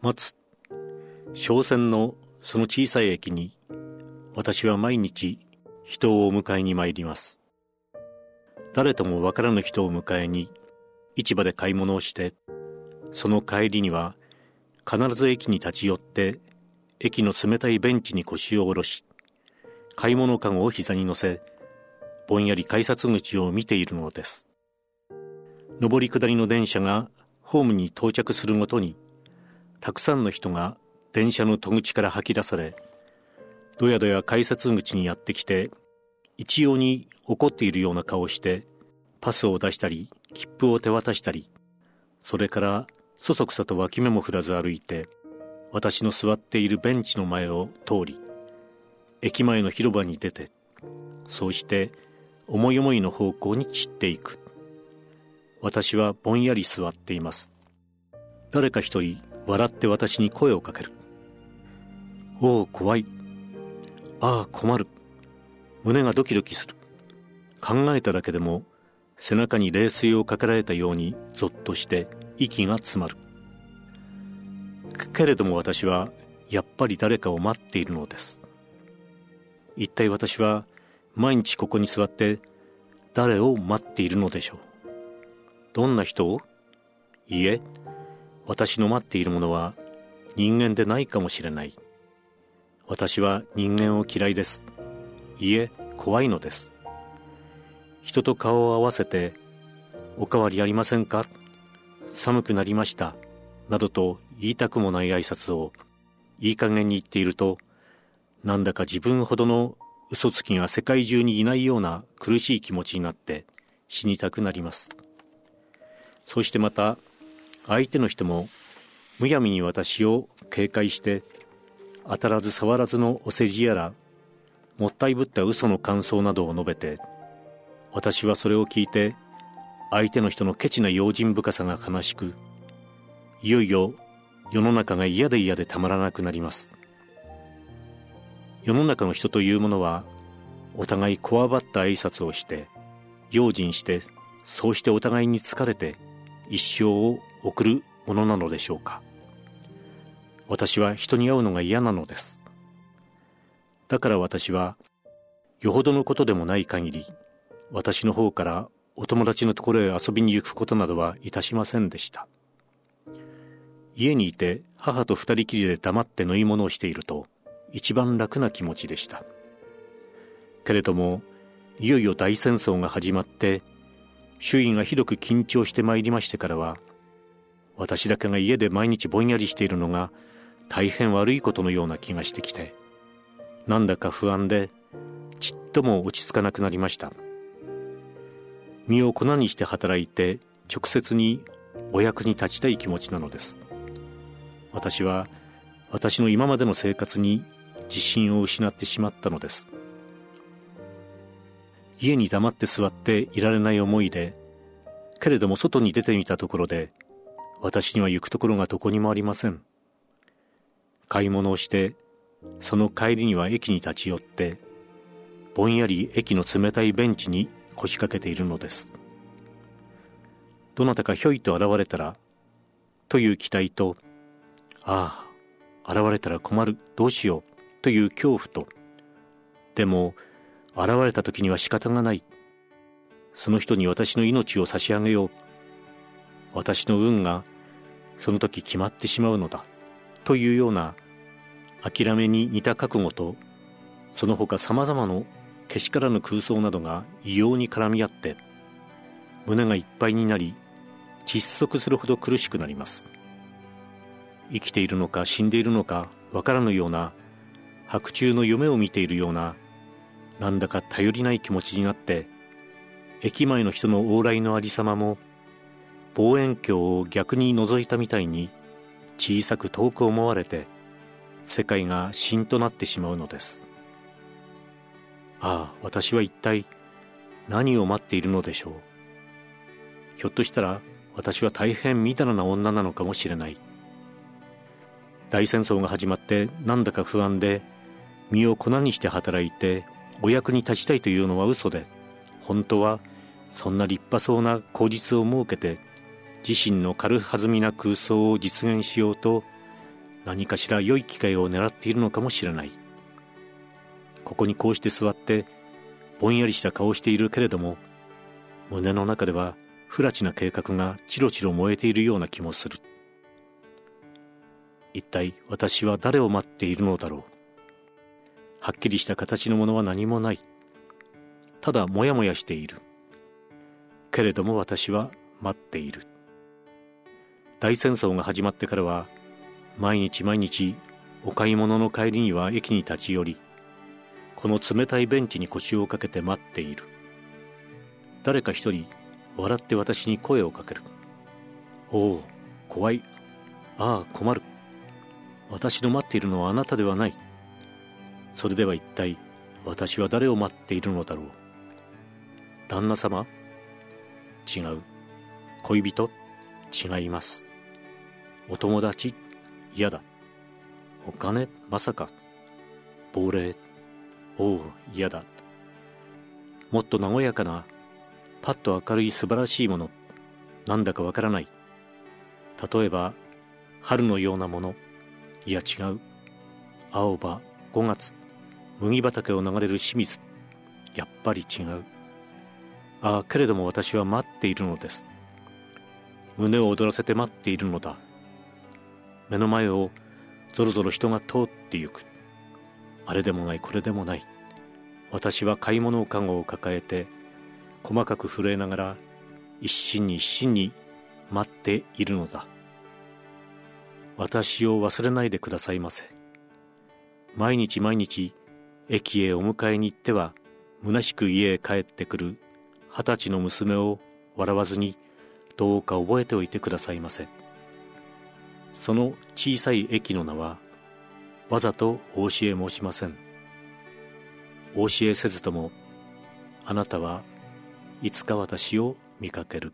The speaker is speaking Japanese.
松商船のその小さい駅に私は毎日人をお迎えに参ります。誰とも分からぬ人を迎えに市場で買い物をしてその帰りには必ず駅に立ち寄って駅の冷たいベンチに腰を下ろし買い物かごを膝に乗せぼんやり改札口を見ているのです。上り下りの電車がホームに到着するごとにたくさんの人が電車の戸口から吐き出されどやどや改札口にやってきて一様に怒っているような顔をしてパスを出したり切符を手渡したりそれからそそくさと脇目も振らず歩いて私の座っているベンチの前を通り駅前の広場に出てそうして思い思いの方向に散っていく。私はぼんやり座っています。誰か一人笑って私に声をかけるおお怖い。ああ困る。胸がドキドキする。考えただけでも背中に冷水をかけられたようにぞっとして息が詰まる。けれども私はやっぱり誰かを待っているのです。一体私は毎日ここに座って誰を待っているのでしょう。どんな人を？いいえ私の待っているものは人間でないかもしれない。私は人間を嫌いです。いえ怖いのです。人と顔を合わせておかわりありませんか？寒くなりました。などと言いたくもない挨拶をいい加減に言っているとなんだか自分ほどの嘘つきが世界中にいないような苦しい気持ちになって死にたくなります。そしてまた相手の人もむやみに私を警戒して当たらず触らずのお世辞やらもったいぶった嘘の感想などを述べて私はそれを聞いて相手の人のケチな用心深さが悲しくいよいよ世の中が嫌で嫌でたまらなくなります。世の中の人というものはお互いこわばった挨拶をして用心してそうしてお互いに疲れて一生を送るものなのでしょうか。私は人に会うのが嫌なのです。だから私はよほどのことでもない限り私の方からお友達のところへ遊びに行くことなどはいたしませんでした。家にいて母と二人きりで黙って飲み物をしていると一番楽な気持ちでした。けれどもいよいよ大戦争が始まって周囲がひどく緊張してまいりましてからは私だけが家で毎日ぼんやりしているのが大変悪いことのような気がしてきてなんだか不安でちっとも落ち着かなくなりました。身を粉にして働いて直接にお役に立ちたい気持ちなのです。私は私の今までの生活に自信を失ってしまったのです。家に黙って座っていられない思いでけれども外に出てみたところで私には行くところがどこにもありません。買い物をしてその帰りには駅に立ち寄ってぼんやり駅の冷たいベンチに腰掛けているのです。どなたかひょいと現れたらという期待とああ現れたら困るどうしようという恐怖とでも現れた時には仕方がない。その人に私の命を差し上げよう。私の運がその時決まってしまうのだというような諦めに似た覚悟とその他さまざまのけしからぬ空想などが異様に絡み合って胸がいっぱいになり窒息するほど苦しくなります。生きているのか死んでいるのかわからぬような白昼の夢を見ているようななんだか頼りない気持ちになって駅前の人の往来のありさまも望遠鏡を逆に覗いたみたいに小さく遠く思われて世界がしんとなってしまうのです。ああ私は一体何を待っているのでしょう。ひょっとしたら私は大変みだらな女なのかもしれない。大戦争が始まってなんだか不安で身を粉にして働いてお役に立ちたいというのは嘘で本当はそんな立派そうな口実を設けて自身の軽はずみな空想を実現しようと何かしら良い機会を狙っているのかもしれない。ここにこうして座ってぼんやりした顔をしているけれども胸の中では不埒な計画がチロチロ燃えているような気もする。一体私は誰を待っているのだろう。はっきりした形のものは何もない。ただもやもやしている。けれども私は待っている。大戦争が始まってからは毎日毎日お買い物の帰りには駅に立ち寄りこの冷たいベンチに腰をかけて待っている。誰か一人笑って私に声をかける。おお怖い。ああ困る。私の待っているのはあなたではない。それでは一体私は誰を待っているのだろう。旦那様？違う。恋人？違います。お友達？嫌だ。お金？まさか。亡霊？おお嫌だ。もっと和やかなパッと明るい素晴らしいもの。なんだかわからない。例えば春のようなもの。いや違う。青葉5月。麦畑を流れる清水。やっぱり違う。ああけれども私は待っているのです。胸を躍らせて待っているのだ。目の前をぞろぞろ人が通ってゆく。あれでもないこれでもない。私は買い物かごを抱えて細かく震えながら一心に一心に待っているのだ。私を忘れないでくださいませ。毎日毎日駅へお迎えに行っては虚しく家へ帰ってくる二十歳の娘を笑わずにどうか覚えておいてくださいませ。その小さい駅の名はわざとお教え申しません。お教えせずともあなたはいつか私を見かける。